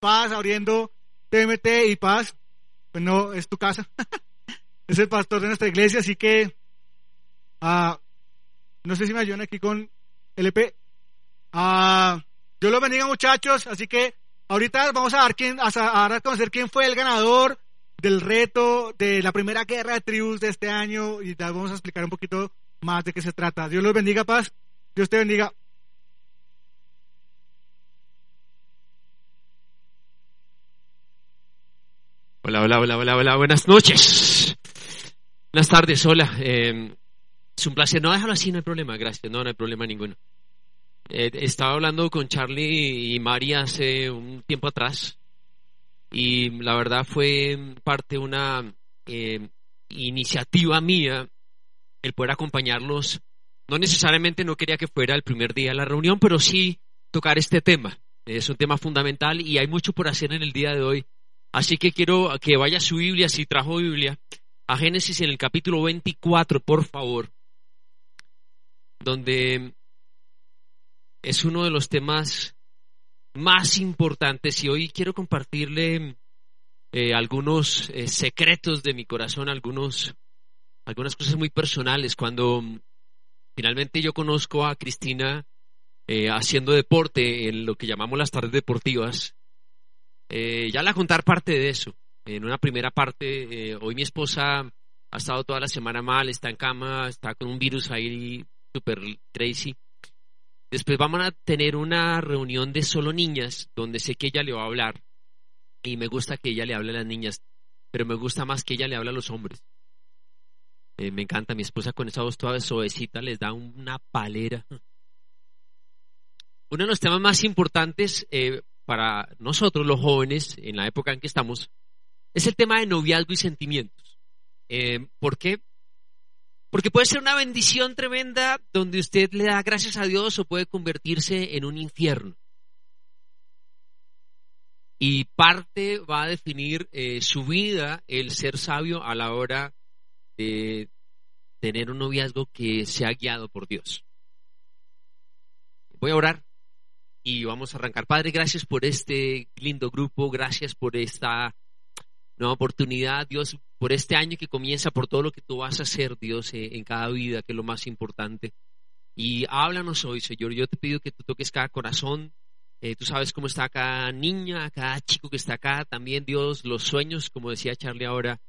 Paz abriendo TMT y Paz, pues no, es tu casa. es el pastor de nuestra iglesia, así que ah, no sé si me ayudan aquí con LP. Ah, yo lo bendiga muchachos, así que ahorita vamos a dar, quién, a, dar conocer quién fue el ganador del reto de la primera guerra de tribus de este año y vamos a explicar un poquito más de qué se trata. Dios los bendiga, paz. Dios te bendiga. Hola, hola, hola, hola, hola, buenas noches. Buenas tardes, hola. Eh, es un placer. No, déjalo así, no hay problema, gracias. No, no hay problema ninguno. Eh, estaba hablando con Charlie y Mari hace un tiempo atrás y la verdad fue parte de una eh, iniciativa mía el poder acompañarlos. No necesariamente no quería que fuera el primer día de la reunión, pero sí tocar este tema. Es un tema fundamental y hay mucho por hacer en el día de hoy. Así que quiero que vaya a su Biblia, si trajo Biblia, a Génesis en el capítulo 24, por favor, donde es uno de los temas más importantes y hoy quiero compartirle eh, algunos eh, secretos de mi corazón, algunos, algunas cosas muy personales. Cuando finalmente yo conozco a Cristina eh, haciendo deporte en lo que llamamos las tardes deportivas, ya la contar parte de eso. En una primera parte, hoy mi esposa ha estado toda la semana mal, está en cama, está con un virus ahí super crazy. Después vamos a tener una reunión de solo niñas, donde sé que ella le va a hablar. Y me gusta que ella le hable a las niñas, pero me gusta más que ella le hable a los hombres. Eh, me encanta, mi esposa con esa voz toda suavecita les da una palera. Uno de los temas más importantes eh, para nosotros los jóvenes, en la época en que estamos, es el tema de noviazgo y sentimientos. Eh, ¿Por qué? Porque puede ser una bendición tremenda donde usted le da gracias a Dios o puede convertirse en un infierno. Y parte va a definir eh, su vida el ser sabio a la hora de tener un noviazgo que sea guiado por Dios. Voy a orar y vamos a arrancar. Padre, gracias por este lindo grupo, gracias por esta nueva oportunidad, Dios, por este año que comienza, por todo lo que tú vas a hacer, Dios, eh, en cada vida, que es lo más importante. Y háblanos hoy, Señor. Yo te pido que tú toques cada corazón. Eh, tú sabes cómo está cada niña, cada chico que está acá. También, Dios, los sueños, como decía Charlie ahora,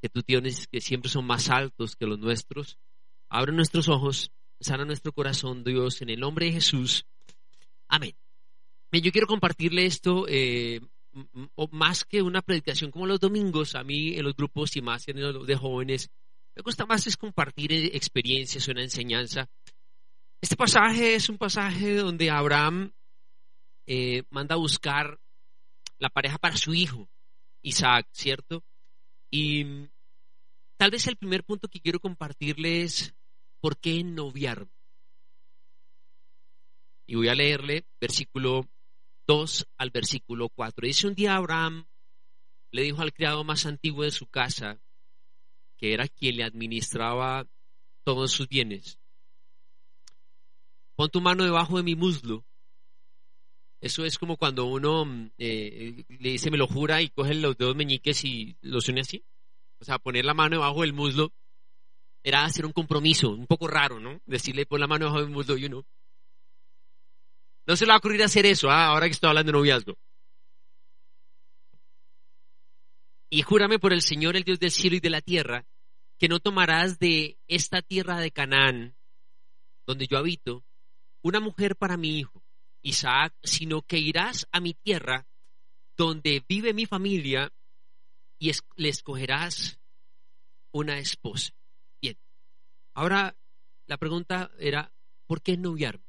que tú tienes, que siempre son más altos que los nuestros. Abre nuestros ojos, sana nuestro corazón, Dios, en el nombre de Jesús. Amén. Yo quiero compartirle esto eh, más que una predicación como los domingos, a mí en los grupos y más en los de jóvenes, me gusta más es compartir e, experiencias, una enseñanza. Este pasaje es un pasaje donde Abraham eh, manda a buscar la pareja para su hijo, Isaac, ¿cierto? Y mm, tal vez el primer punto que quiero compartirle es por qué noviar. Y voy a leerle versículo 2 al versículo 4. Dice un día Abraham le dijo al criado más antiguo de su casa, que era quien le administraba todos sus bienes, pon tu mano debajo de mi muslo. Eso es como cuando uno eh, le dice, me lo jura y coge los dedos meñiques y los une así. O sea, poner la mano debajo del muslo era hacer un compromiso, un poco raro, ¿no? Decirle, pon la mano debajo del muslo y uno, no se le va a ocurrir hacer eso, ¿ah? ahora que estoy hablando de noviazgo. Y júrame por el Señor, el Dios del cielo y de la tierra, que no tomarás de esta tierra de Canaán, donde yo habito, una mujer para mi hijo, Isaac, sino que irás a mi tierra, donde vive mi familia, y le escogerás una esposa. Bien. Ahora, la pregunta era, ¿por qué noviarme?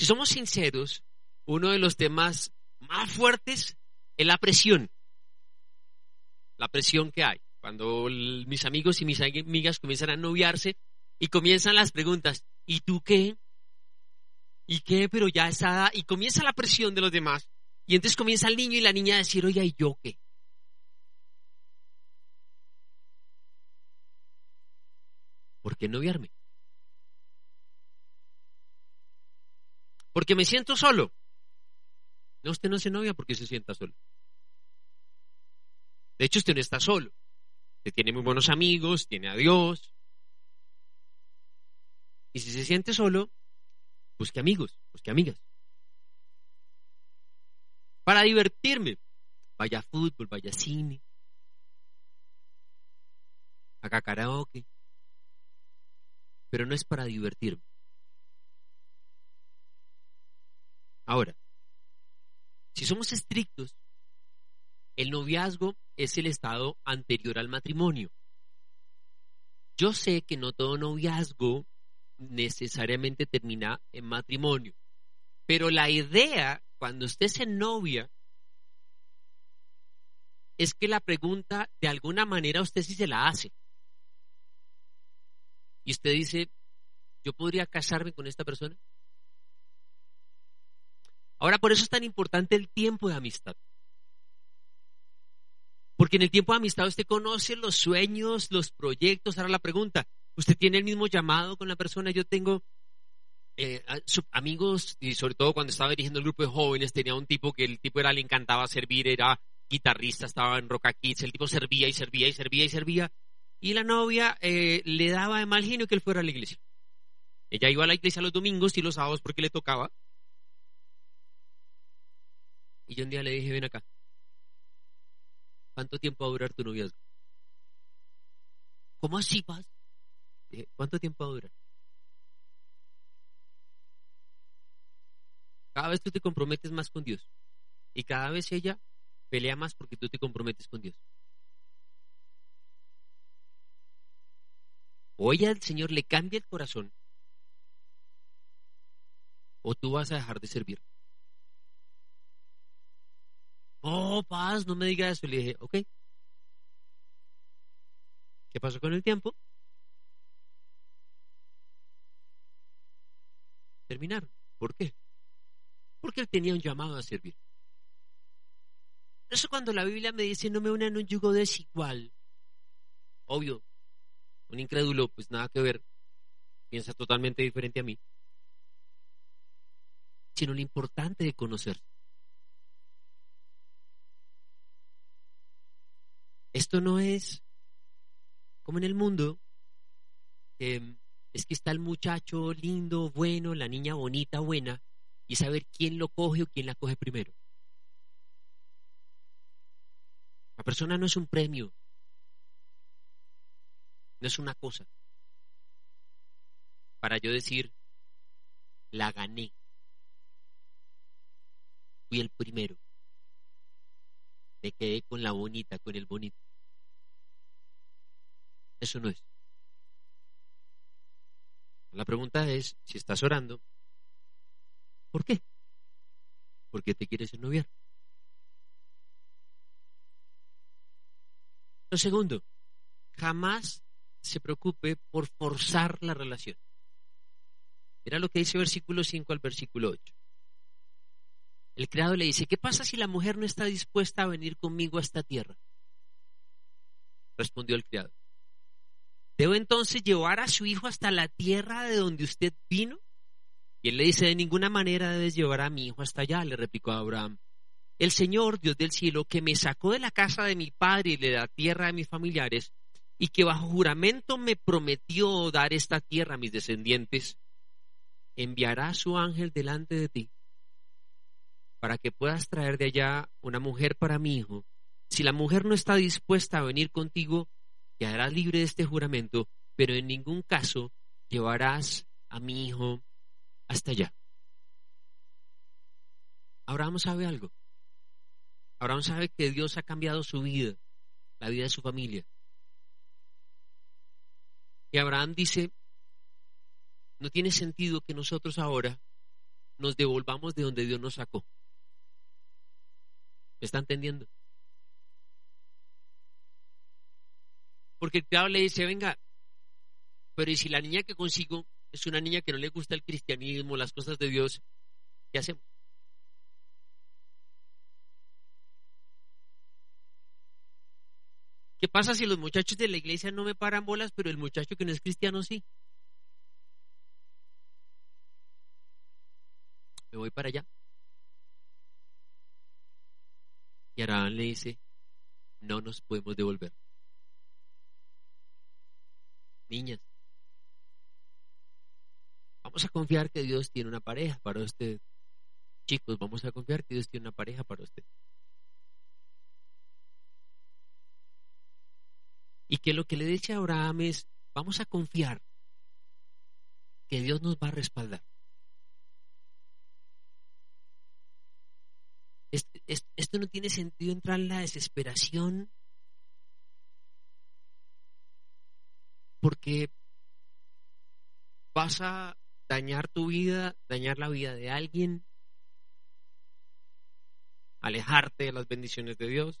Si somos sinceros, uno de los temas más fuertes es la presión. La presión que hay. Cuando mis amigos y mis amigas comienzan a noviarse y comienzan las preguntas, ¿y tú qué? ¿Y qué? Pero ya está, y comienza la presión de los demás. Y entonces comienza el niño y la niña a decir, oye, ¿y yo qué? ¿Por qué noviarme? Porque me siento solo. No, usted no se novia porque se sienta solo. De hecho, usted no está solo. Usted tiene muy buenos amigos, tiene a Dios. Y si se siente solo, busque amigos, busque amigas. Para divertirme, vaya a fútbol, vaya a cine, haga karaoke. Pero no es para divertirme. Ahora, si somos estrictos, el noviazgo es el estado anterior al matrimonio. Yo sé que no todo noviazgo necesariamente termina en matrimonio, pero la idea cuando usted se novia es que la pregunta de alguna manera usted sí se la hace. Y usted dice, ¿yo podría casarme con esta persona? Ahora, por eso es tan importante el tiempo de amistad. Porque en el tiempo de amistad usted conoce los sueños, los proyectos. Ahora la pregunta, ¿usted tiene el mismo llamado con la persona? Yo tengo eh, amigos, y sobre todo cuando estaba dirigiendo el grupo de jóvenes, tenía un tipo que el tipo era, le encantaba servir, era guitarrista, estaba en Rock Kids, el tipo servía y servía y servía y servía. Y la novia eh, le daba de mal genio que él fuera a la iglesia. Ella iba a la iglesia los domingos y los sábados porque le tocaba. Y yo un día le dije, ven acá. ¿Cuánto tiempo va a durar tu noviazgo? ¿Cómo así, Paz? ¿cuánto tiempo va a durar? Cada vez tú te comprometes más con Dios. Y cada vez ella pelea más porque tú te comprometes con Dios. O ella el Señor le cambia el corazón, o tú vas a dejar de servir. Oh, paz, no me diga eso. Le dije, ok. ¿Qué pasó con el tiempo? Terminaron. ¿Por qué? Porque él tenía un llamado a servir. Eso cuando la Biblia me dice no me unan un yugo desigual. Obvio, un incrédulo, pues nada que ver, piensa totalmente diferente a mí. Sino lo importante de conocer. Esto no es como en el mundo, es que está el muchacho lindo, bueno, la niña bonita, buena, y saber quién lo coge o quién la coge primero. La persona no es un premio, no es una cosa. Para yo decir, la gané. Fui el primero me quedé con la bonita, con el bonito. Eso no es. La pregunta es, si estás orando, ¿por qué? Porque te quieres ennoviar. Lo segundo, jamás se preocupe por forzar la relación. Mira lo que dice versículo 5 al versículo 8. El criado le dice, ¿qué pasa si la mujer no está dispuesta a venir conmigo a esta tierra? Respondió el criado. ¿Debo entonces llevar a su hijo hasta la tierra de donde usted vino? Y él le dice, de ninguna manera debes llevar a mi hijo hasta allá, le replicó Abraham. El Señor, Dios del cielo, que me sacó de la casa de mi padre y de la tierra de mis familiares, y que bajo juramento me prometió dar esta tierra a mis descendientes, enviará a su ángel delante de ti para que puedas traer de allá una mujer para mi hijo. Si la mujer no está dispuesta a venir contigo, quedarás libre de este juramento, pero en ningún caso llevarás a mi hijo hasta allá. Abraham sabe algo. Abraham sabe que Dios ha cambiado su vida, la vida de su familia. Y Abraham dice, no tiene sentido que nosotros ahora nos devolvamos de donde Dios nos sacó. ¿Me está entendiendo? Porque el diablo le dice, venga, pero ¿y si la niña que consigo es una niña que no le gusta el cristianismo, las cosas de Dios, ¿qué hacemos? ¿Qué pasa si los muchachos de la iglesia no me paran bolas, pero el muchacho que no es cristiano sí? Me voy para allá. Y Abraham le dice, no nos podemos devolver. Niñas, vamos a confiar que Dios tiene una pareja para usted. Chicos, vamos a confiar que Dios tiene una pareja para usted. Y que lo que le dice a Abraham es, vamos a confiar que Dios nos va a respaldar. Esto no tiene sentido entrar en la desesperación porque vas a dañar tu vida, dañar la vida de alguien, alejarte de las bendiciones de Dios.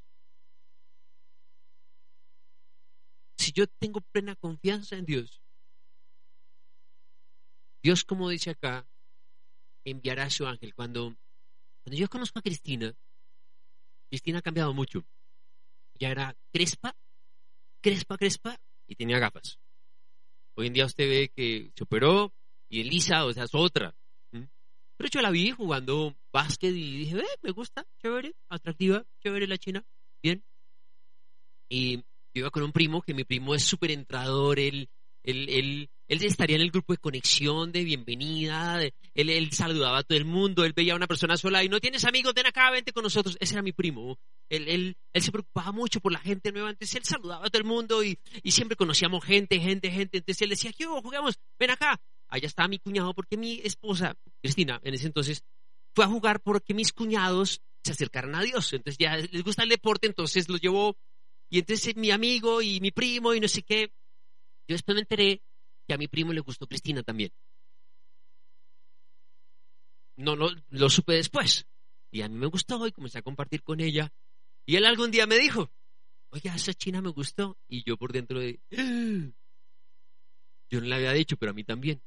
si yo tengo plena confianza en Dios, Dios, como dice acá, enviará a su ángel. Cuando, cuando yo conozco a Cristina, Cristina ha cambiado mucho. Ya era crespa, crespa, crespa, y tenía gafas. Hoy en día usted ve que se operó y Elisa, o sea, es otra. Pero yo la vi jugando básquet y dije, eh, me gusta, chévere, atractiva, chévere la china, bien. Y yo iba con un primo, que mi primo es súper entrador, él, él, él, él, estaría en el grupo de conexión, de bienvenida, él, él, saludaba a todo el mundo, él veía a una persona sola y no tienes amigos, ven acá, vente con nosotros. Ese era mi primo. Él, él, él se preocupaba mucho por la gente nueva, entonces él saludaba a todo el mundo y, y siempre conocíamos gente, gente, gente. Entonces él decía, ¿qué jugamos? Ven acá. Allá estaba mi cuñado porque mi esposa, Cristina, en ese entonces, fue a jugar porque mis cuñados se acercaran a Dios. Entonces ya les gusta el deporte, entonces los llevó y entonces mi amigo y mi primo y no sé qué. Yo después me enteré que a mi primo le gustó Cristina también. No lo, supe después. Y a mí me gustó y comencé a compartir con ella. Y él algún día me dijo, oye, esa china me gustó. Y yo por dentro de... Yo no le había dicho, pero a mí también.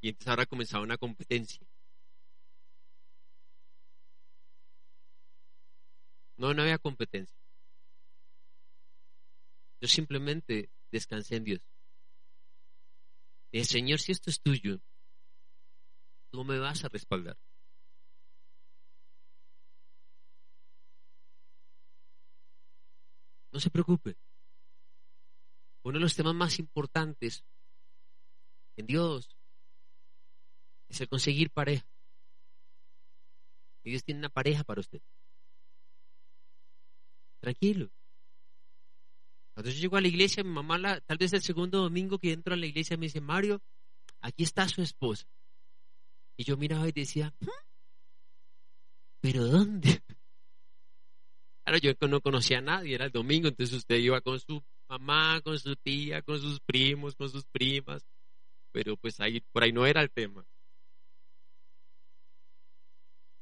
Y entonces ahora comenzaba una competencia. No, no había competencia. Yo simplemente descansé en Dios. El Señor, si esto es tuyo, tú me vas a respaldar. No se preocupe. Uno de los temas más importantes en Dios es el conseguir pareja. Dios tiene una pareja para usted. Tranquilo. Cuando yo llego a la iglesia, mi mamá, la, tal vez el segundo domingo que entro a la iglesia, me dice, Mario, aquí está su esposa. Y yo miraba y decía. ¿pero dónde? Claro, yo no conocía a nadie, era el domingo, entonces usted iba con su mamá, con su tía, con sus primos, con sus primas, pero pues ahí, por ahí no era el tema.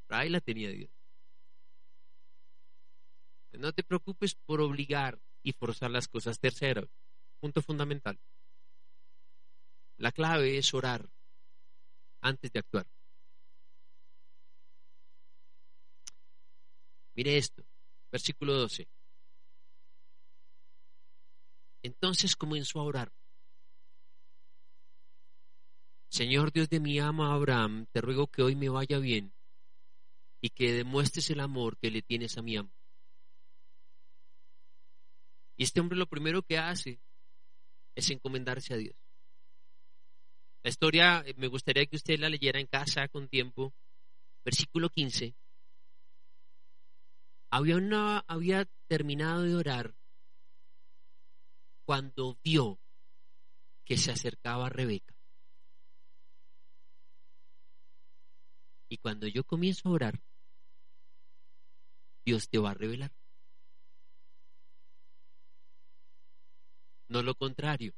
Por ahí la tenía Dios. No te preocupes por obligar y forzar las cosas. Tercero, punto fundamental. La clave es orar antes de actuar. Mire esto, versículo 12. Entonces comenzó a orar. Señor Dios de mi amo Abraham, te ruego que hoy me vaya bien y que demuestres el amor que le tienes a mi amo. Y este hombre lo primero que hace es encomendarse a Dios. La historia eh, me gustaría que usted la leyera en casa con tiempo. Versículo 15. Había, una, había terminado de orar cuando vio que se acercaba a Rebeca. Y cuando yo comienzo a orar, Dios te va a revelar. No lo contrario.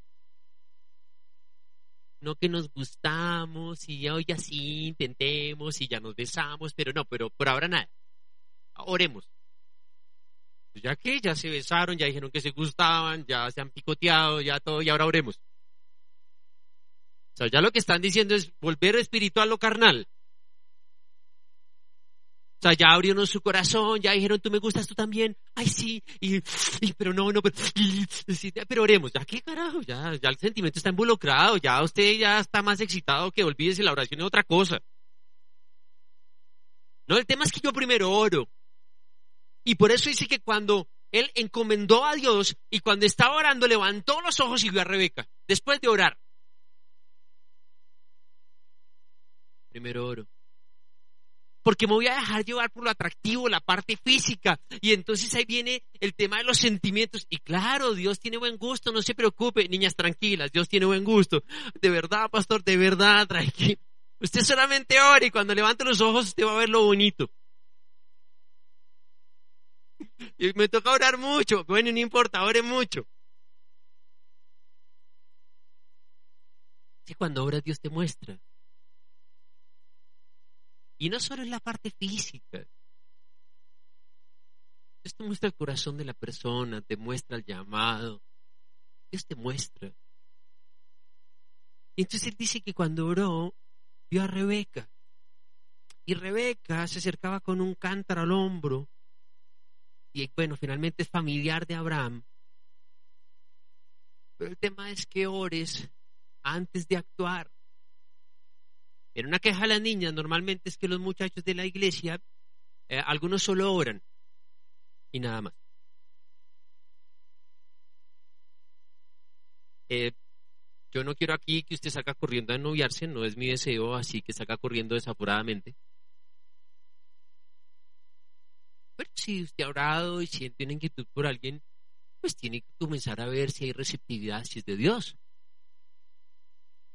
no que nos gustamos y hoy así intentemos y ya nos besamos, pero no, pero por ahora nada. Oremos. Pues ya que ya se besaron, ya dijeron que se gustaban, ya se han picoteado, ya todo, y ahora oremos. O sea, ya lo que están diciendo es volver espiritual o carnal. Sea, ya abrieron su corazón, ya dijeron, tú me gustas, tú también. Ay, sí, y, pero no, no, pero, pero oremos. Ya, ¿qué carajo? Ya, ya el sentimiento está involucrado, ya usted ya está más excitado que olvídese la oración es otra cosa. No, el tema es que yo primero oro. Y por eso dice que cuando él encomendó a Dios y cuando estaba orando levantó los ojos y vio a Rebeca, después de orar. Primero oro porque me voy a dejar llevar por lo atractivo, la parte física. Y entonces ahí viene el tema de los sentimientos. Y claro, Dios tiene buen gusto, no se preocupe, niñas tranquilas, Dios tiene buen gusto. De verdad, pastor, de verdad, tranquilo. Usted solamente ore y cuando levante los ojos usted va a ver lo bonito. Y me toca orar mucho. Bueno, no importa, ore mucho. Sí, cuando oras Dios te muestra. Y no solo es la parte física. Dios te muestra el corazón de la persona, te muestra el llamado. Dios te muestra. Y entonces él dice que cuando oró, vio a Rebeca. Y Rebeca se acercaba con un cántaro al hombro. Y bueno, finalmente es familiar de Abraham. Pero el tema es que ores antes de actuar. En una queja a las niñas normalmente es que los muchachos de la iglesia, eh, algunos solo oran y nada más. Eh, yo no quiero aquí que usted salga corriendo a noviarse, no es mi deseo, así que salga corriendo desapuradamente. Pero si usted ha orado y siente una inquietud por alguien, pues tiene que comenzar a ver si hay receptividad, si es de Dios.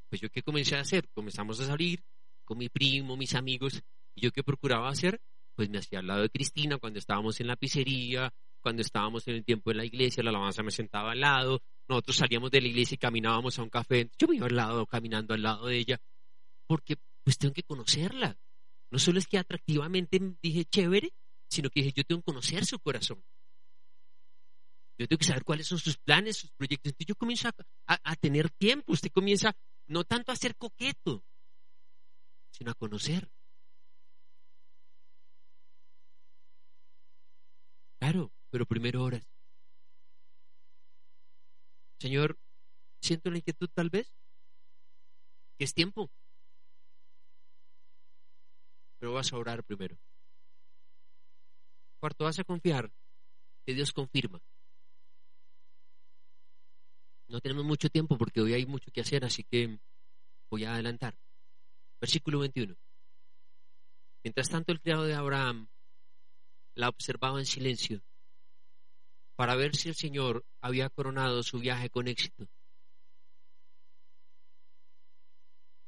Pues yo qué comencé a hacer, comenzamos a salir con mi primo, mis amigos, y yo qué procuraba hacer, pues me hacía al lado de Cristina cuando estábamos en la pizzería, cuando estábamos en el tiempo en la iglesia, la alabanza me sentaba al lado, nosotros salíamos de la iglesia y caminábamos a un café, yo me iba al lado, caminando al lado de ella, porque pues tengo que conocerla. No solo es que atractivamente dije chévere, sino que dije yo tengo que conocer su corazón. Yo tengo que saber cuáles son sus planes, sus proyectos. Entonces yo comienzo a, a tener tiempo, usted comienza no tanto a ser coqueto, sino a conocer. Claro, pero primero horas. Señor, siento la inquietud tal vez, que es tiempo, pero vas a orar primero. Cuarto, vas a confiar que Dios confirma. No tenemos mucho tiempo porque hoy hay mucho que hacer, así que voy a adelantar. Versículo 21. Mientras tanto el criado de Abraham la observaba en silencio para ver si el Señor había coronado su viaje con éxito.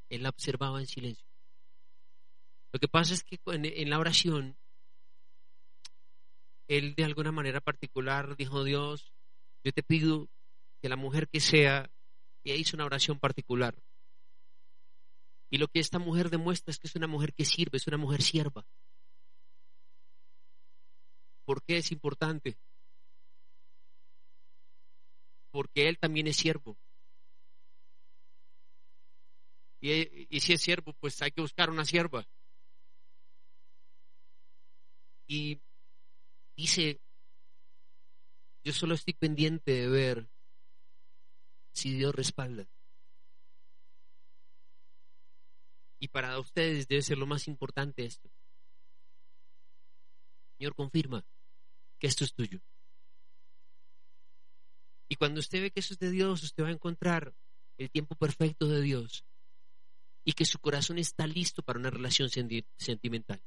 Él la observaba en silencio. Lo que pasa es que en la oración, él de alguna manera particular dijo, Dios, yo te pido que la mujer que sea, y hizo una oración particular, y lo que esta mujer demuestra es que es una mujer que sirve, es una mujer sierva. ¿Por qué es importante? Porque él también es siervo. Y, y, si es siervo, pues hay que buscar una sierva. Y dice, yo solo estoy pendiente de ver si Dios respalda. Y para ustedes debe ser lo más importante esto. Señor, confirma que esto es tuyo. Y cuando usted ve que eso es de Dios, usted va a encontrar el tiempo perfecto de Dios y que su corazón está listo para una relación sentimental.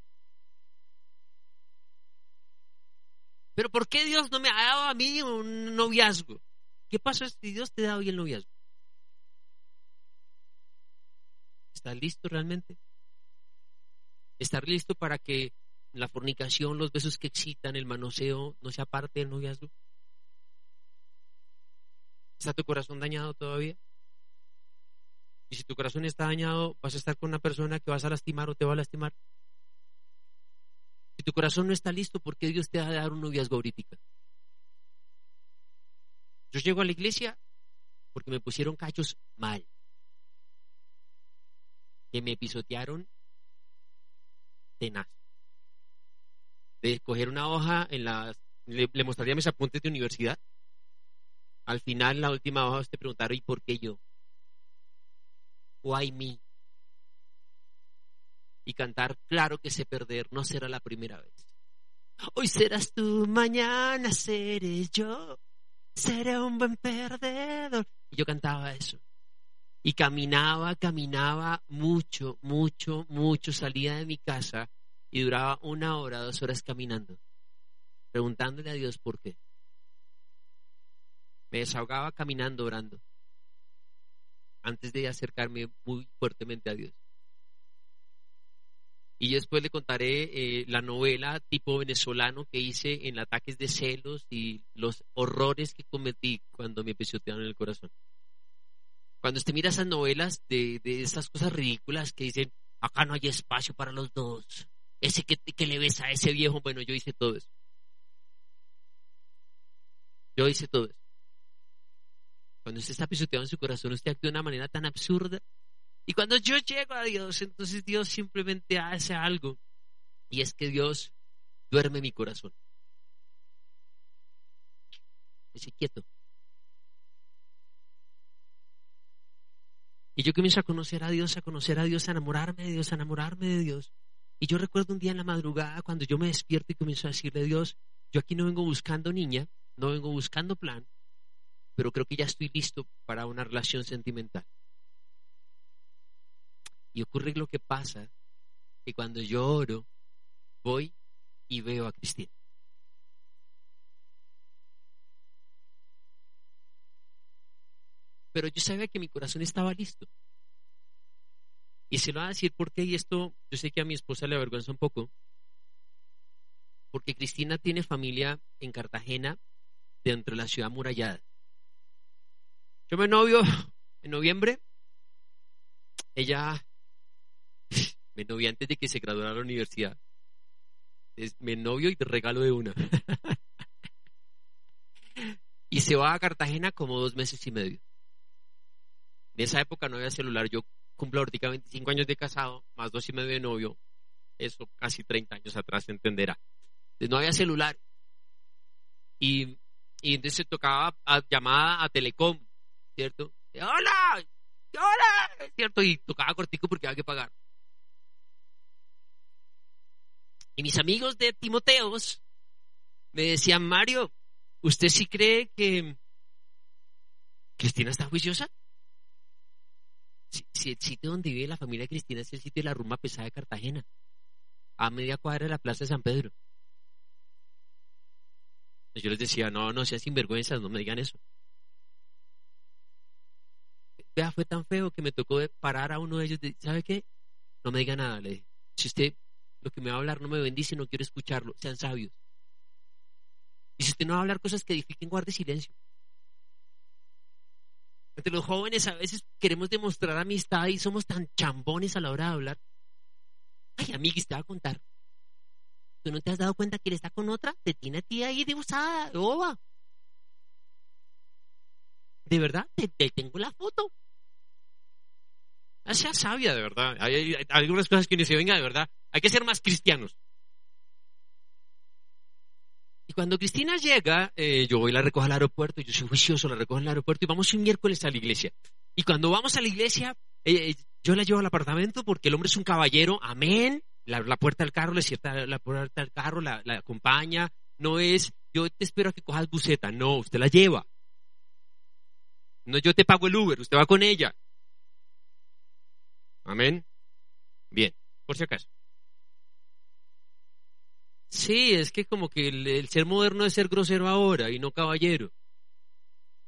Pero ¿por qué Dios no me ha dado a mí un noviazgo? ¿Qué pasa si Dios te da hoy el noviazgo? ¿Estás listo realmente? ¿Estar listo para que la fornicación, los besos que excitan, el manoseo, no sea parte del noviazgo? ¿Está tu corazón dañado todavía? Y si tu corazón está dañado, vas a estar con una persona que vas a lastimar o te va a lastimar. Si tu corazón no está listo, ¿por qué Dios te va a dar un noviazgo ahorita? Yo llego a la iglesia porque me pusieron cachos mal. Que me pisotearon tenaz. De coger una hoja en las... Le, mostraría mis apuntes de universidad. Al final, la última hoja, te preguntaron, ¿y por qué yo? Why me? Y cantar, claro que sé perder, no será la primera vez. Hoy serás tú, mañana seré yo, seré un buen perdedor. Y yo cantaba eso. Y caminaba, caminaba mucho, mucho, mucho. Salía de mi casa y duraba una hora, dos horas caminando, preguntándole a Dios por qué. Me desahogaba caminando, orando, antes de acercarme muy fuertemente a Dios. Y después le contaré eh, la novela tipo venezolano que hice en ataques de celos y los horrores que cometí cuando me pisotearon el corazón. Cuando usted mira esas novelas de, de esas cosas ridículas que dicen, acá no hay espacio para los dos, ese que, que le ves a ese viejo, bueno, yo hice todo eso. Yo hice todo eso. Cuando usted está pisoteado en su corazón, usted actúa de una manera tan absurda y cuando yo llego a Dios, entonces Dios simplemente hace algo. Y es que Dios duerme mi corazón. Dice quieto. Y yo comienzo a conocer a Dios, a conocer a Dios, a enamorarme de Dios, a enamorarme de Dios. Y yo recuerdo un día en la madrugada cuando yo me despierto y comienzo a decirle a Dios, yo aquí no vengo buscando niña, no vengo buscando plan, pero creo que ya estoy listo para una relación sentimental. Y ocurre lo que pasa, que cuando yo oro, voy y veo a Cristina. Pero yo sabía que mi corazón estaba listo. Y se lo voy a decir porque, y esto yo sé que a mi esposa le avergüenza un poco, porque Cristina tiene familia en Cartagena, dentro de la ciudad murallada. Yo me novio en noviembre, ella me novio antes de que se graduara de la universidad. Es, me novio y te regalo de una. y se va a Cartagena como dos meses y medio. En esa época no había celular. Yo cumplo ahorita 25 años de casado, más dos y medio de novio. Eso casi 30 años atrás se entenderá. Entonces, no había celular. Y, entonces tocaba llamada a Telecom, ¿cierto? ¡Hola! ¡Hola! ¿Cierto? Y tocaba cortico porque había que pagar. Y mis amigos de Timoteos me decían, Mario, ¿usted sí cree que Cristina está juiciosa? Si, el sitio donde vive la familia Cristina es el sitio de la rumba pesada de Cartagena, a media cuadra de la Plaza de San Pedro. Yo les decía, no, no sean sinvergüenzas, no me digan eso. Vea, fue tan feo que me tocó parar a uno de ellos. ¿Sabe qué? No me diga nada, le dije. Si usted lo que me va a hablar no me bendice, no quiero escucharlo, sean sabios. Y si usted no va a hablar cosas que edifiquen, guarde silencio. Entre los jóvenes a veces queremos demostrar amistad y somos tan chambones a la hora de hablar. Ay, amiguis, te va a contar. ¿Tú no te has dado cuenta que él está con otra? Te tiene a ti ahí de usada, de boba. De verdad, te, tengo la foto. Ah, sea sabia, de verdad. Hay, algunas cosas que uno dice, venga, de verdad, hay que ser más cristianos. Y cuando Cristina llega, eh, yo voy y la recojo al aeropuerto, yo soy juicioso, la recojo al aeropuerto y vamos un miércoles a la iglesia. Y cuando vamos a la iglesia, eh, eh, yo la llevo al apartamento porque el hombre es un caballero, amén. La, puerta del carro, le cierra la puerta del carro, la, acompaña. No es, yo te espero a que cojas buceta, no, usted la lleva. No, yo te pago el Uber, usted va con ella. Amén. Bien, por si acaso. Sí, es que como que el, ser moderno es ser grosero ahora y no caballero.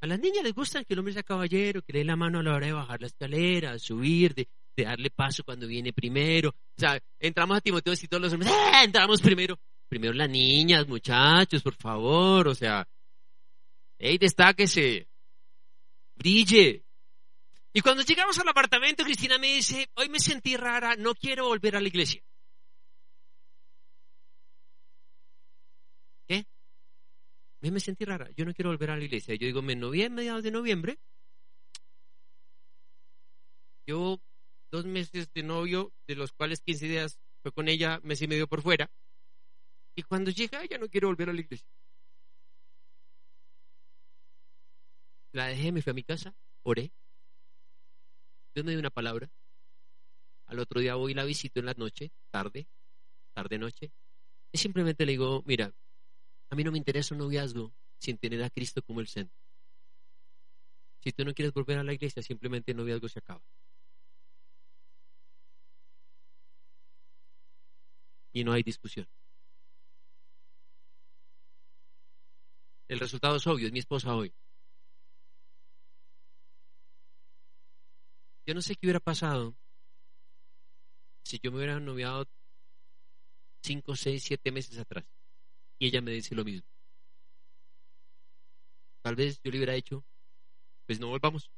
A las niñas les gusta que el hombre sea caballero, que le dé la mano a la hora de bajar la escalera, subir, de, darle paso cuando viene primero. O sea, entramos a Timoteo y todos los hombres, ¡eh! entramos primero. Primero las niñas, muchachos, por favor, o sea, ¡ey, destáquese! ¡Brille! Y cuando llegamos al apartamento, Cristina me dice, hoy me sentí rara, no quiero volver a la iglesia. Hoy me sentí rara, yo no quiero volver a la iglesia. Yo digo, me noviembre, mediados de noviembre. Yo, dos meses de novio, de los cuales 15 días fue con ella, mes y medio por fuera. Y cuando llega, ya no quiero volver a la iglesia. La dejé, me fui a mi casa, oré, Dios me dio una palabra. Al otro día voy y la visito en la noche, tarde, tarde noche. Y simplemente le digo, mira, a mí no me interesa un noviazgo sin tener a Cristo como el centro. Si tú no quieres volver a la iglesia, simplemente el noviazgo se acaba. Y no hay discusión. El resultado es obvio, es mi esposa hoy. Yo no sé qué hubiera pasado si yo me hubiera noviado cinco, seis, siete meses atrás y ella me dice lo mismo. Tal vez yo le hubiera hecho, pues no volvamos.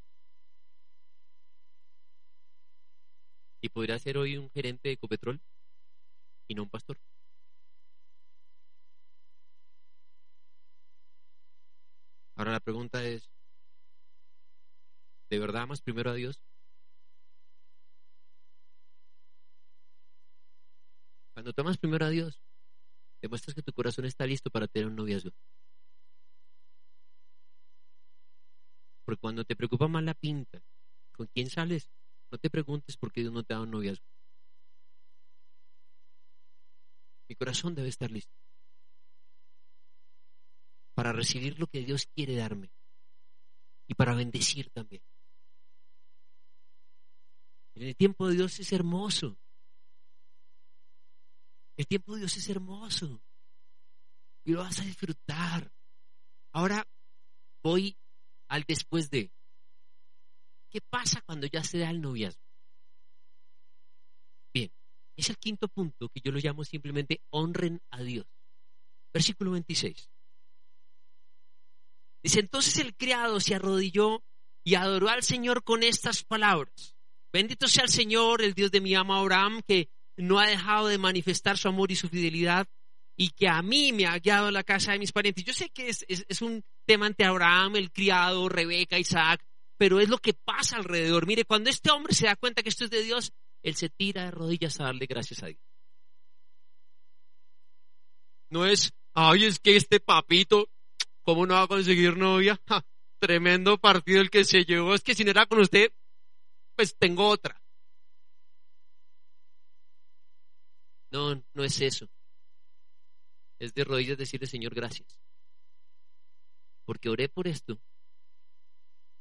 Y podría ser hoy un gerente de Ecopetrol y no un pastor. Ahora la pregunta es, ¿de verdad amas primero a Dios? Cuando tomas primero a Dios, demuestras que tu corazón está listo para tener un noviazgo. Porque cuando te preocupa más la pinta, con quién sales, no te preguntes por qué Dios no te da un noviazgo. Mi corazón debe estar listo para recibir lo que Dios quiere darme y para bendecir también. En el tiempo de Dios es hermoso. El tiempo de Dios es hermoso y lo vas a disfrutar. Ahora voy al después de. ¿Qué pasa cuando ya se da el noviazgo? Bien, es el quinto punto que yo lo llamo simplemente honren a Dios. Versículo 26. Dice, entonces el criado se arrodilló y adoró al Señor con estas palabras. Bendito sea el Señor, el Dios de mi amo Abraham, que no ha dejado de manifestar su amor y su fidelidad y que a mí me ha guiado a la casa de mis parientes. Yo sé que es, un tema ante Abraham, el criado, Rebeca, Isaac, pero es lo que pasa alrededor. Mire, cuando este hombre se da cuenta que esto es de Dios, él se tira de rodillas a darle gracias a Dios. No es, ay, es que este papito, ¿cómo no va a conseguir novia? tremendo partido el que se llevó. Es que si no era con usted, pues tengo otra. No, no es eso. Es de rodillas decirle, Señor, gracias. Porque oré por esto.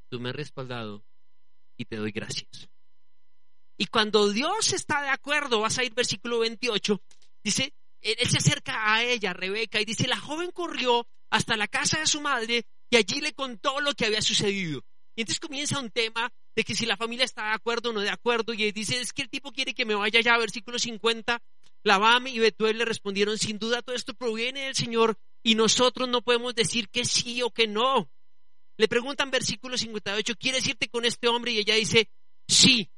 Tú me has respaldado y te doy gracias. Y cuando Dios está de acuerdo, vas a ir versículo 28, dice, él, se acerca a ella, Rebeca, y dice, la joven corrió hasta la casa de su madre y allí le contó lo que había sucedido. Y entonces comienza un tema de que si la familia está de acuerdo o no de acuerdo, y dice, es que el tipo quiere que me vaya ya, versículo 50, Labam y Betuel le respondieron, sin duda todo esto proviene del Señor y nosotros no podemos decir que sí o que no. Le preguntan versículo 58, ¿quieres irte con este hombre? Y ella dice, sí.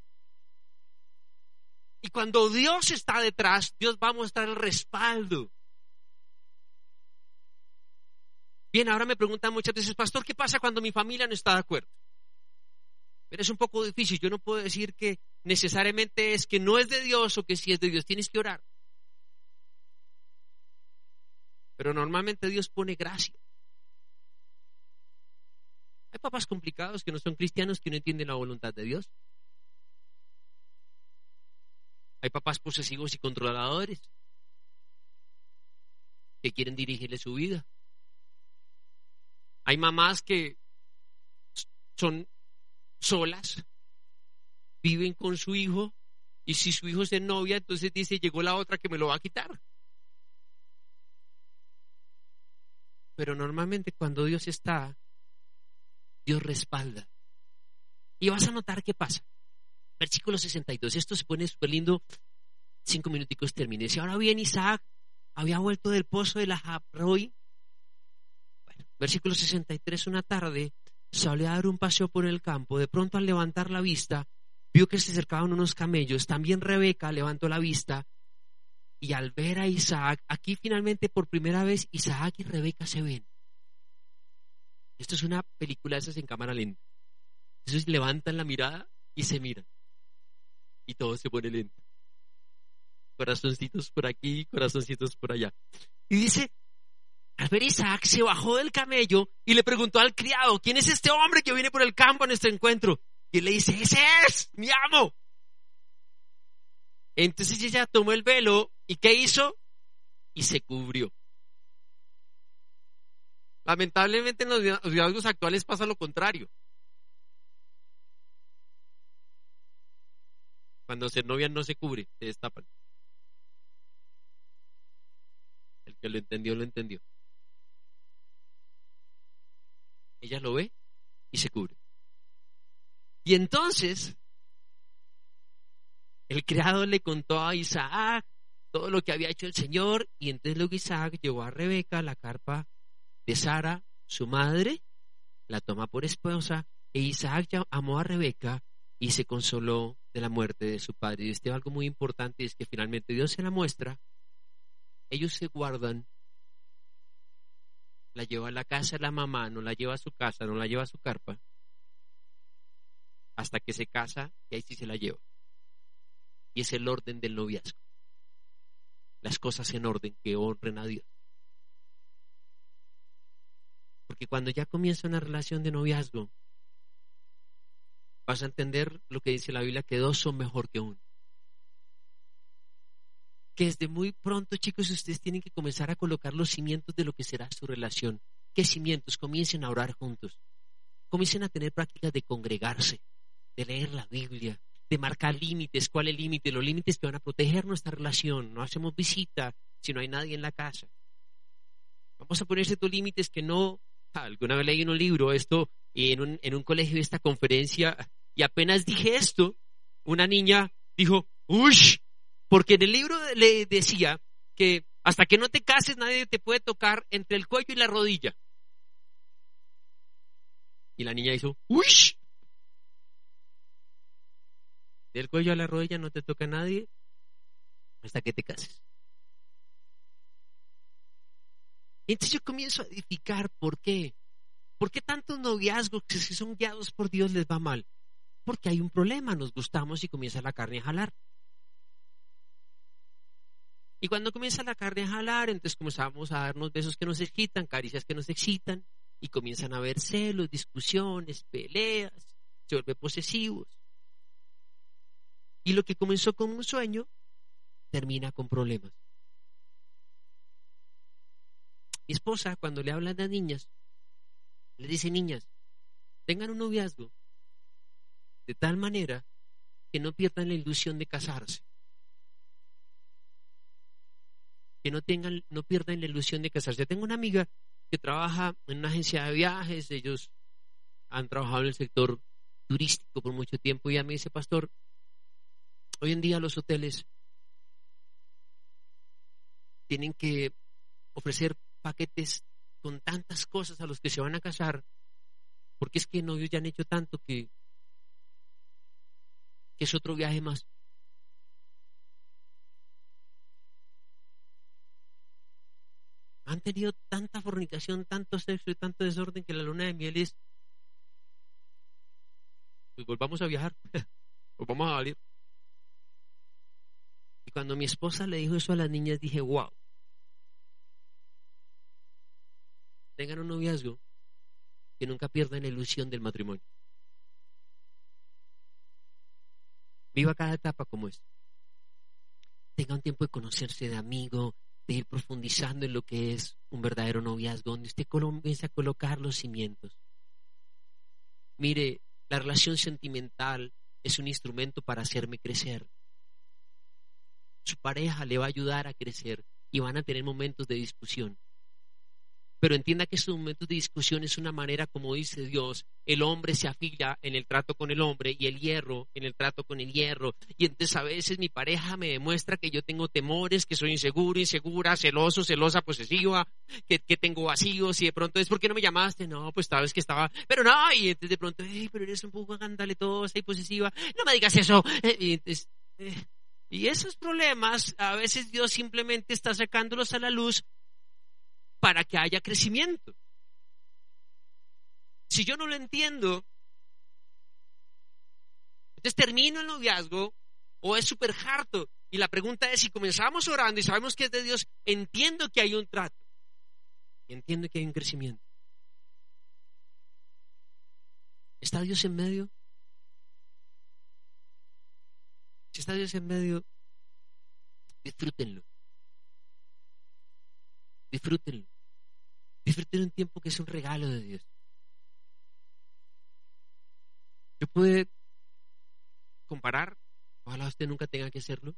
Y cuando Dios está detrás, Dios va a mostrar el respaldo. Bien, ahora me preguntan muchas veces, pastor, ¿qué pasa cuando mi familia no está de acuerdo? Pero es un poco difícil. Yo no puedo decir que necesariamente es que no es de Dios o que si es de Dios. Tienes que orar. Pero normalmente Dios pone gracia. Hay papás complicados que no son cristianos que no entienden la voluntad de Dios. Hay papás posesivos y controladores que quieren dirigirle su vida. Hay mamás que son solas, viven con su hijo y si su hijo es de novia, entonces dice, llegó la otra que me lo va a quitar. Pero normalmente cuando Dios está, Dios respalda. Y vas a notar qué pasa. Versículo 62. Esto se pone súper lindo. Cinco minuticos terminé. Si ahora bien Isaac había vuelto del pozo de la Jabroi. Bueno, versículo 63. Una tarde salió a dar un paseo por el campo. De pronto al levantar la vista, vio que se acercaban unos camellos. También Rebeca levantó la vista y al ver a Isaac, aquí finalmente por primera vez Isaac y Rebeca se ven. Esto es una película de esas en cámara lenta. Entonces levantan la mirada y se miran. Y todo se pone lento. Corazoncitos por aquí, corazoncitos por allá. Y dice, al ver Isaac se bajó del camello y le preguntó al criado, ¿quién es este hombre que viene por el campo a nuestro encuentro? Y le dice, ese es, mi amo. Entonces ella tomó el velo y ¿qué hizo? Y se cubrió. Lamentablemente en los diálogos actuales pasa lo contrario. Cuando se novia no se cubre, se destapan. El que lo entendió, lo entendió. Ella lo ve y se cubre. Y entonces, el criado le contó a Isaac todo lo que había hecho el Señor, y entonces luego Isaac llevó a Rebeca la carpa de Sara, su madre, la toma por esposa, e Isaac amó a Rebeca y se consoló de la muerte de su padre. Y este algo muy importante es que finalmente Dios se la muestra, ellos se guardan, la lleva a la casa de la mamá, no la lleva a su casa, no la lleva a su carpa, hasta que se casa y ahí sí se la lleva. Y es el orden del noviazgo. Las cosas en orden que honren a Dios. Porque cuando ya comienza una relación de noviazgo, vas a entender lo que dice la Biblia, que dos son mejor que uno. Que desde muy pronto, chicos, ustedes tienen que comenzar a colocar los cimientos de lo que será su relación. ¿Qué cimientos? Comiencen a orar juntos. Comiencen a tener prácticas de congregarse, de leer la Biblia, de marcar límites. ¿Cuál es el límite? Los límites que van a proteger nuestra relación. No hacemos visita si no hay nadie en la casa. Vamos a poner ciertos límites que no. Ah, alguna vez leí en un libro esto en un, en un colegio, esta conferencia, y apenas dije esto, una niña dijo, ¡Ush! Porque en el libro le decía que hasta que no te cases nadie te puede tocar entre el cuello y la rodilla. Y la niña hizo, ¡Ush! Del cuello a la rodilla no te toca nadie hasta que te cases. Entonces yo comienzo a edificar por qué. ¿Por qué tantos noviazgos que si son guiados por Dios les va mal? porque hay un problema, nos gustamos y comienza la carne a jalar. Y cuando comienza la carne a jalar, entonces comenzamos a darnos besos que nos excitan, caricias que nos excitan, y comienzan a haber celos, discusiones, peleas, se vuelve posesivos. Y lo que comenzó como un sueño, termina con problemas. Mi esposa, cuando le habla a las niñas, le dice, niñas, tengan un noviazgo de tal manera que no pierdan la ilusión de casarse. Que no tengan, no pierdan la ilusión de casarse. Tengo una amiga que trabaja en una agencia de viajes, ellos han trabajado en el sector turístico por mucho tiempo y ella me dice, pastor, hoy en día los hoteles tienen que ofrecer paquetes con tantas cosas a los que se van a casar, porque es que novios ya han hecho tanto que que es otro viaje más. Han tenido tanta fornicación, tanto sexo y tanto desorden que la luna de miel es, pues volvamos a viajar, volvamos a salir. Y cuando mi esposa le dijo eso a las niñas, dije, wow, tengan un noviazgo que nunca pierdan la ilusión del matrimonio. Viva cada etapa como es. Tenga un tiempo de conocerse de amigo, de ir profundizando en lo que es un verdadero noviazgo, donde usted comienza a colocar los cimientos. Mire, la relación sentimental es un instrumento para hacerme crecer. Su pareja le va a ayudar a crecer y van a tener momentos de discusión. Pero entienda que estos momentos de discusión es una manera, como dice Dios, el hombre se afila en el trato con el hombre y el hierro en el trato con el hierro. Y entonces a veces mi pareja me demuestra que yo tengo temores, que soy inseguro, insegura, celoso, celosa, posesiva, que, que tengo vacíos y de pronto es, ¿por qué no me llamaste? No, pues sabes que estaba, pero no, y entonces de pronto, pero eres un poco todo, y posesiva, no me digas eso. Eh, entonces, eh, y esos problemas a veces Dios simplemente está sacándolos a la luz para que haya crecimiento. Si yo no lo entiendo, entonces termino el noviazgo o es súper harto. Y la pregunta es, si comenzamos orando y sabemos que es de Dios, entiendo que hay un trato. Entiendo que hay un crecimiento. ¿Está Dios en medio? Está Dios en medio, disfrútenlo. Disfrútenlo. Disfruten un tiempo que es un regalo de Dios. Yo puedo comparar, ojalá usted nunca tenga que hacerlo,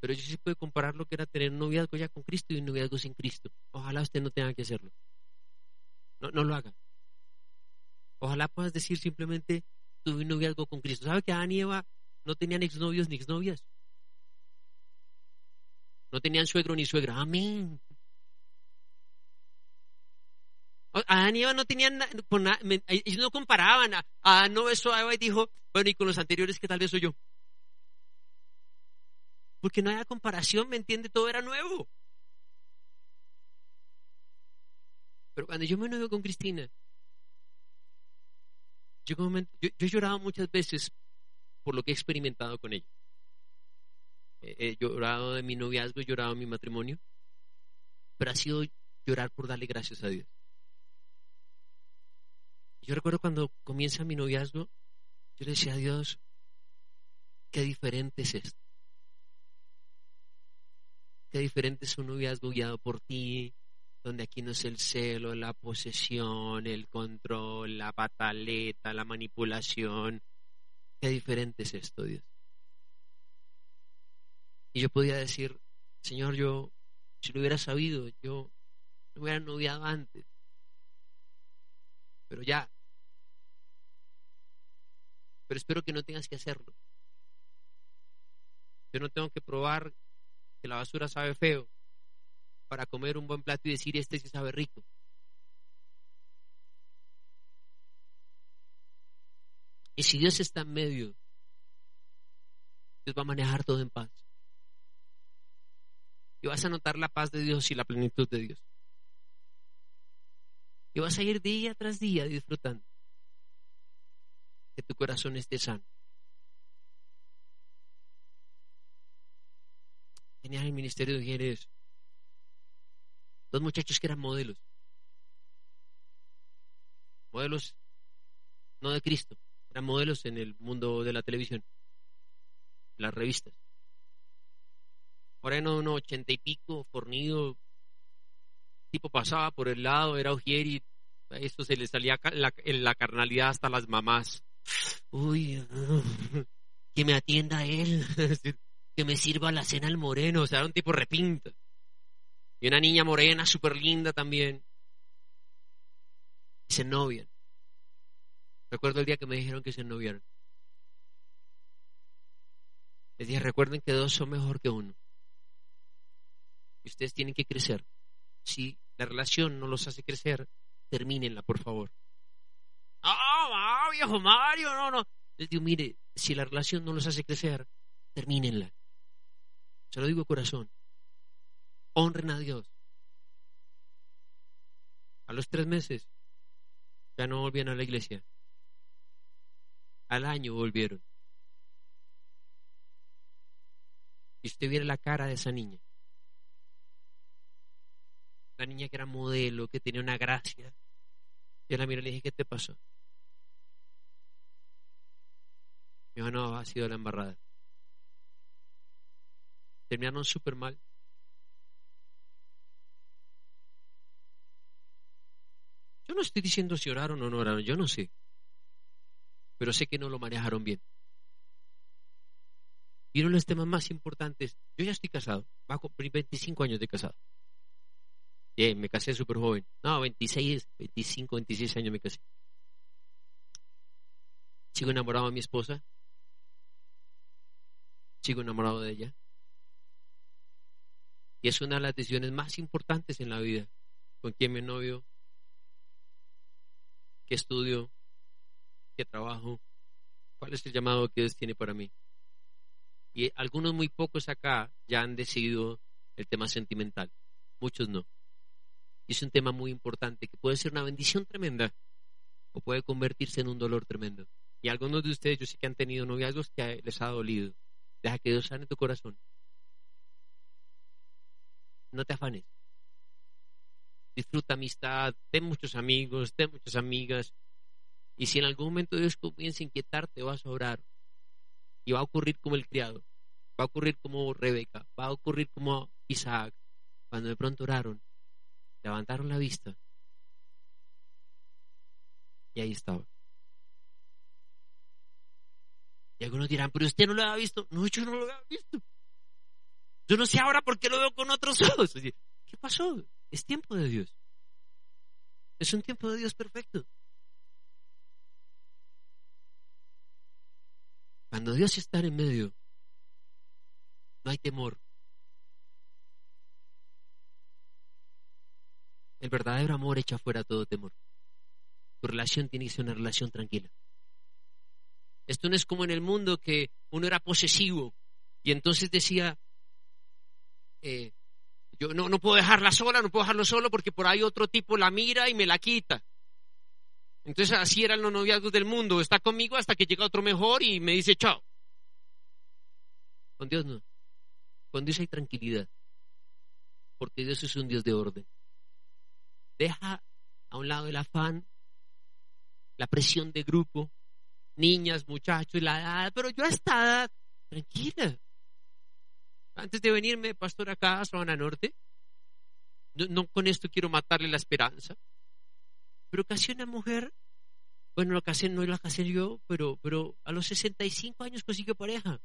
pero yo sí puedo comparar lo que era tener un noviazgo ya con Cristo y un noviazgo sin Cristo. Ojalá usted no tenga que hacerlo. No, no lo haga. Ojalá puedas decir simplemente, tuve un noviazgo con Cristo. ¿Sabe que Adán y Eva no tenían exnovios ni exnovias? No tenían suegro ni suegra. Amén. Adán y Eva no tenían, ellos no comparaban. A no eso a Eva y dijo, bueno, y con los anteriores que tal vez soy yo. Porque no había comparación, ¿me entiende? Todo era nuevo. Pero cuando yo me novio con Cristina, yo, yo, he llorado muchas veces por lo que he experimentado con ella. He llorado de mi noviazgo, he llorado de mi matrimonio, pero ha sido llorar por darle gracias a Dios. Yo recuerdo cuando comienza mi noviazgo, yo le decía a Dios, qué diferente es esto. Qué diferente es un noviazgo guiado por ti, donde aquí no es el celo, la posesión, el control, la pataleta, la manipulación. Qué diferente es esto, Dios. Y yo podía decir, Señor, yo, si lo hubiera sabido, yo me hubiera noviado antes. Pero ya. Pero espero que no tengas que hacerlo. Yo no tengo que probar que la basura sabe feo para comer un buen plato y decir, este sí sabe rico. Y si Dios está en medio, Dios va a manejar todo en paz. Y vas a notar la paz de Dios y la plenitud de Dios. Y vas a ir día tras día disfrutando. Que tu corazón esté sano. Tenía el ministerio de mujeres dos muchachos que eran modelos. Modelos no de Cristo, eran modelos en el mundo de la televisión, las revistas. Moreno, uno ochenta y pico, fornido, tipo pasaba por el lado, era y a esto se le salía la, en la carnalidad hasta las mamás. Uy, que me atienda él, que me sirva la cena al moreno, o sea, era un tipo repinto. Y una niña morena, súper linda también. se novian. Recuerdo el día que me dijeron que se noviaron. Les dije, recuerden que dos son mejor que uno. Y ustedes tienen que crecer. Si la relación no los hace crecer, termínenla, por favor. Ah, viejo Mario, no, no. Les digo, mire, si la relación no los hace crecer, termínenla. Se lo digo de corazón honren a Dios. A los tres meses ya no volvían a la iglesia. Al año volvieron. Y usted viera la cara de esa niña. La niña que era modelo, que tenía una gracia. Yo la miré y le dije, ¿qué te pasó? Mi dijo, no, ha sido la embarrada. Terminaron súper mal. Yo no estoy diciendo si oraron o no oraron, yo no sé. Pero sé que no lo manejaron bien. Y uno de los temas más importantes, yo ya estoy casado, va a cumplir 25 años de casado. Bien, me casé súper joven. No, 26, 25, 26 años me casé. Sigo enamorado de mi esposa. Sigo enamorado de ella. Y es una de las decisiones más importantes en la vida. Con quién me novio, qué estudio, qué trabajo, cuál es el llamado que Dios tiene para mí. Y algunos muy pocos acá ya han decidido el tema sentimental, muchos no. Y es un tema muy importante que puede ser una bendición tremenda o puede convertirse en un dolor tremendo. Y algunos de ustedes yo sé que han tenido noviazgos que les ha dolido. Deja que Dios sane tu corazón. No te afanes. Disfruta amistad, ten muchos amigos, ten muchas amigas. Y si en algún momento Dios comienza a inquietarte, vas a orar. Y va a ocurrir como el criado. Va a ocurrir como Rebeca. Va a ocurrir como Isaac. Cuando de pronto oraron, levantaron la vista. Y ahí estaba. Y algunos dirán, pero usted no lo había visto. No, yo no lo había visto. Yo no sé ahora por qué lo veo con otros ojos. ¿Qué pasó? Es tiempo de Dios. Es un tiempo de Dios perfecto. Cuando Dios está en medio, no hay temor. El verdadero amor echa fuera todo temor. Tu relación tiene que ser una relación tranquila. Esto no es como en el mundo que uno era posesivo y entonces decía, eh, yo no, no puedo dejarla sola, no puedo dejarlo solo porque por ahí otro tipo la mira y me la quita. Entonces así eran los noviazgos del mundo. Está conmigo hasta que llega otro mejor y me dice chao. Con Dios no. Con Dios hay tranquilidad. Porque Dios es un Dios de orden. Deja a un lado el afán, la presión de grupo, niñas, muchachos, la edad, pero yo hasta tranquila. Antes de venirme, pastor, acá a Sabana Norte, no, con esto quiero matarle la esperanza, pero casi una mujer, bueno, la casé, no la casé yo, pero, pero a los 65 años consiguió pareja.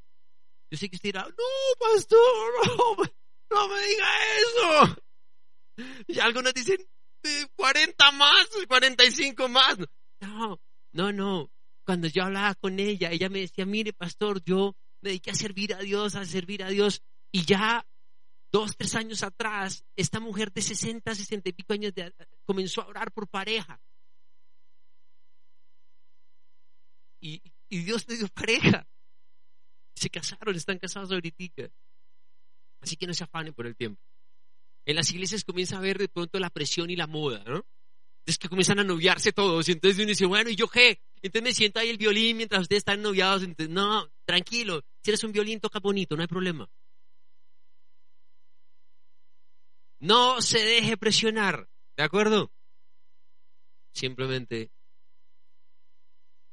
Yo sé que usted dirá, no, pastor, no, no me diga eso. Y algunos dicen, 40 más, 45 más. No, no, no cuando yo hablaba con ella, ella me decía, mire, pastor, yo me dediqué a servir a Dios, a servir a Dios, y ya dos, tres años atrás, esta mujer de 60, 60 y pico años comenzó a orar por pareja. Y, Dios le dio pareja. Se casaron, están casados ahorita. Así que no se afanen por el tiempo. En las iglesias comienza a ver de pronto la presión y la moda, ¿no? Es que comienzan a noviarse todos. Y entonces uno dice, bueno, ¿y yo qué? Entonces me siento ahí el violín mientras ustedes están noviados. Entonces, no, tranquilo. Si eres un violín, toca bonito, no hay problema. No se deje presionar. ¿De acuerdo? Simplemente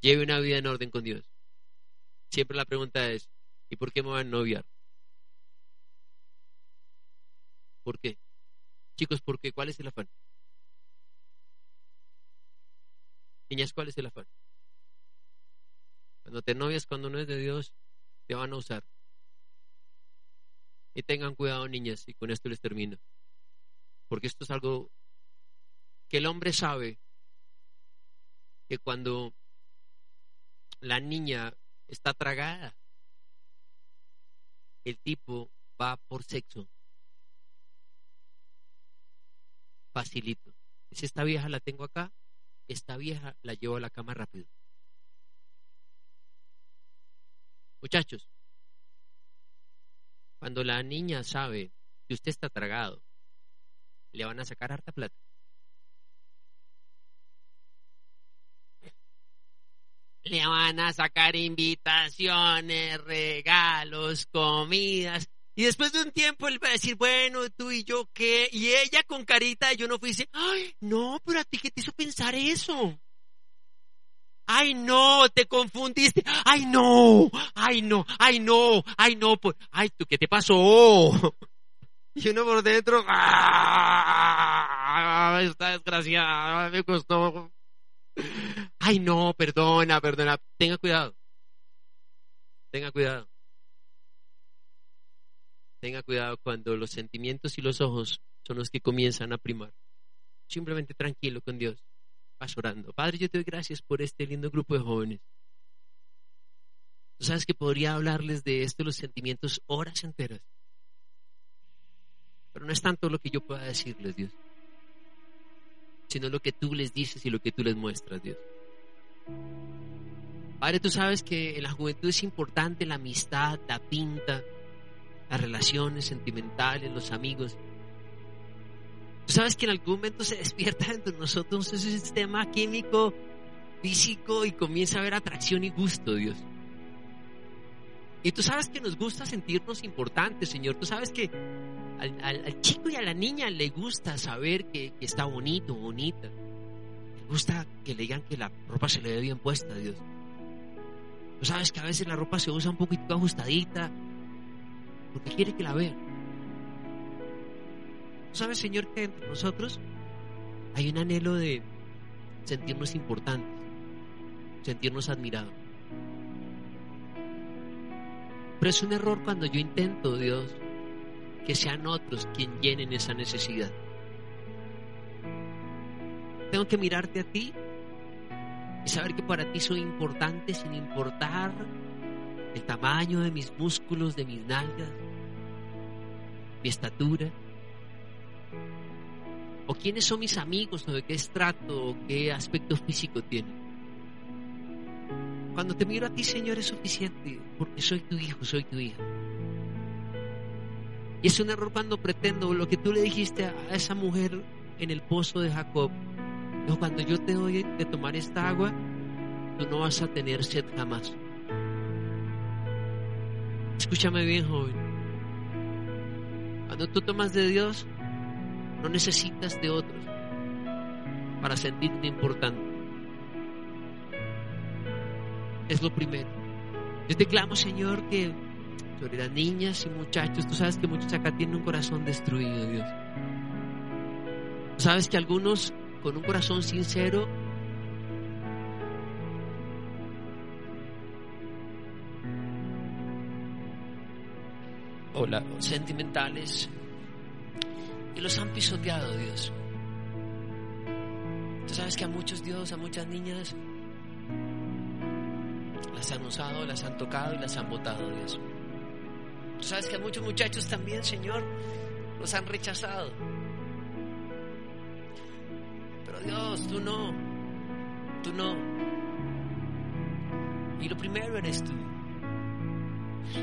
lleve una vida en orden con Dios. Siempre la pregunta es, ¿y por qué me van a noviar? ¿Por qué? Chicos, ¿por qué? ¿Cuál es el afán? Niñas, ¿cuál es el afán? Cuando te novias, cuando no es de Dios, te van a usar. Y tengan cuidado, niñas, y con esto les termino. Porque esto es algo que el hombre sabe que cuando la niña está tragada, el tipo va por sexo. Facilito. Si esta vieja la tengo acá, esta vieja la llevo a la cama rápido. Muchachos, cuando la niña sabe que usted está tragado, le van a sacar harta plata. Le van a sacar invitaciones, regalos, comidas. Y después de un tiempo él va a decir, bueno, tú y yo qué. Y ella con carita, yo no fui y dice, ay, no, pero a ti qué te hizo pensar eso. Ay, no, te confundiste. Ay, no, ay, no, ay, no, ay, no. Ay, ¿tú qué te pasó? Y uno por dentro, ¡ah! Esta desgraciada me costó. Ay, no, perdona, perdona. Tenga cuidado. Tenga cuidado. Tenga cuidado cuando los sentimientos y los ojos son los que comienzan a primar. Simplemente tranquilo con Dios, vas orando. Padre, yo te doy gracias por este lindo grupo de jóvenes. Tú sabes que podría hablarles de esto, los sentimientos, horas enteras. Pero no es tanto lo que yo pueda decirles, Dios, sino lo que tú les dices y lo que tú les muestras, Dios. Padre, tú sabes que en la juventud es importante la amistad, la pinta, las relaciones sentimentales, los amigos. Tú sabes que en algún momento se despierta entre nosotros ese sistema químico, físico y comienza a haber atracción y gusto, Dios. Y tú sabes que nos gusta sentirnos importantes, Señor. Tú sabes que al, chico y a la niña le gusta saber que, está bonito, bonita. Le gusta que le digan que la ropa se le ve bien puesta, Dios. Tú sabes que a veces la ropa se usa un poquito ajustadita porque quiere que la vean. ¿Tú sabes, Señor, que entre nosotros hay un anhelo de sentirnos importantes, sentirnos admirados? Pero es un error cuando yo intento, Dios, que sean otros quien llenen esa necesidad. Tengo que mirarte a ti y saber que para ti soy importante sin importar el tamaño de mis músculos, de mis nalgas, mi estatura, o quiénes son mis amigos, o de qué estrato, o qué aspecto físico tienen. Cuando te miro a ti, Señor, es suficiente, porque soy tu hijo, soy tu hija. Y es un error cuando pretendo lo que tú le dijiste a esa mujer en el pozo de Jacob, cuando yo te doy de tomar esta agua, tú no vas a tener sed jamás. Escúchame bien, joven. Cuando tú tomas de Dios, no necesitas de otros para sentirte importante. Es lo primero. Yo te clamo, Señor, que sobre las niñas y muchachos, tú sabes que muchos acá tienen un corazón destruido, Dios. Tú sabes que algunos con un corazón sincero, hola, sentimentales, y los han pisoteado, Dios. Tú sabes que a muchos Dios, a muchas niñas, las han usado, las han tocado y las han botado, Dios. Tú sabes que a muchos muchachos también, Señor, los han rechazado. Dios, tú no, tú no. Y lo primero eres tú.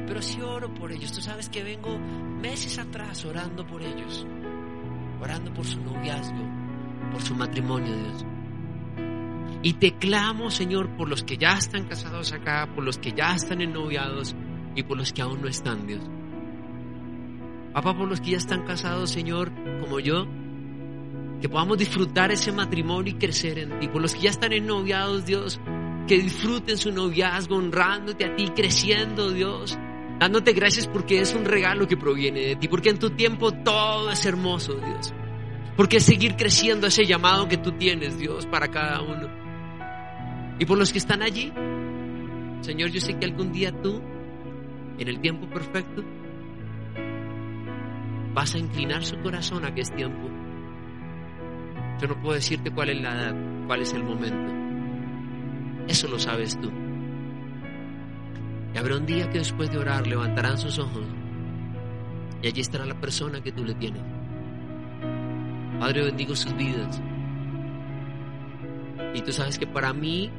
Pero si oro por ellos, tú sabes que vengo meses atrás orando por ellos, orando por su noviazgo, por su matrimonio, Dios. Y te clamo, Señor, por los que ya están casados acá, por los que ya están ennoviados y por los que aún no están, Dios. Papá, por los que ya están casados, Señor, como yo, que podamos disfrutar ese matrimonio y crecer en ti. Por los que ya están ennoviados, Dios, que disfruten su noviazgo, honrándote a ti, creciendo, Dios, dándote gracias porque es un regalo que proviene de ti, porque en tu tiempo todo es hermoso, Dios. Porque seguir creciendo ese llamado que tú tienes, Dios, para cada uno. Y por los que están allí, Señor, yo sé que algún día tú, en el tiempo perfecto, vas a inclinar su corazón a que es tiempo yo no puedo decirte cuál es la edad, cuál es el momento. Eso lo sabes tú. Y habrá un día que después de orar levantarán sus ojos y allí estará la persona que tú le tienes. Padre, bendigo sus vidas. Y tú sabes que para mí,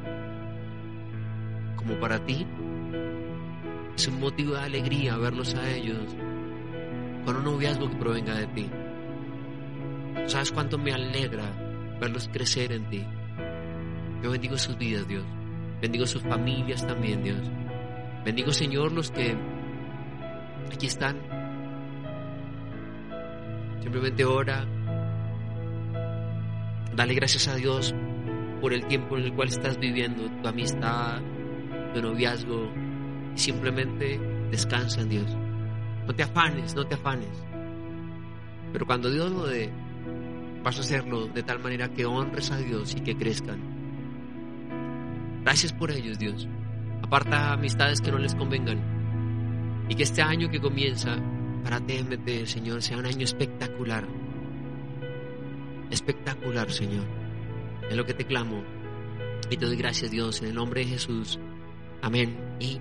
como para ti, es un motivo de alegría verlos a ellos con un noviazgo que provenga de ti. ¿Sabes cuánto me alegra verlos crecer en ti? Yo bendigo sus vidas, Dios. Bendigo sus familias también, Dios. Bendigo, Señor, los que aquí están. Simplemente ora. Dale gracias a Dios por el tiempo en el cual estás viviendo, tu amistad, tu noviazgo. Simplemente descansa en Dios. No te afanes, no te afanes. Pero cuando Dios lo dé, vas a hacerlo de tal manera que honres a Dios y que crezcan. Gracias por ellos, Dios. Aparta amistades que no les convengan. Y que este año que comienza para TMT, Señor, sea un año espectacular. espectacular, Señor. Es lo que te clamo. Y te doy gracias, Dios, en el nombre de Jesús. Amén y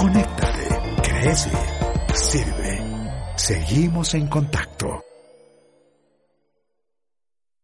Conéctate, crece, sirve. Seguimos en contacto.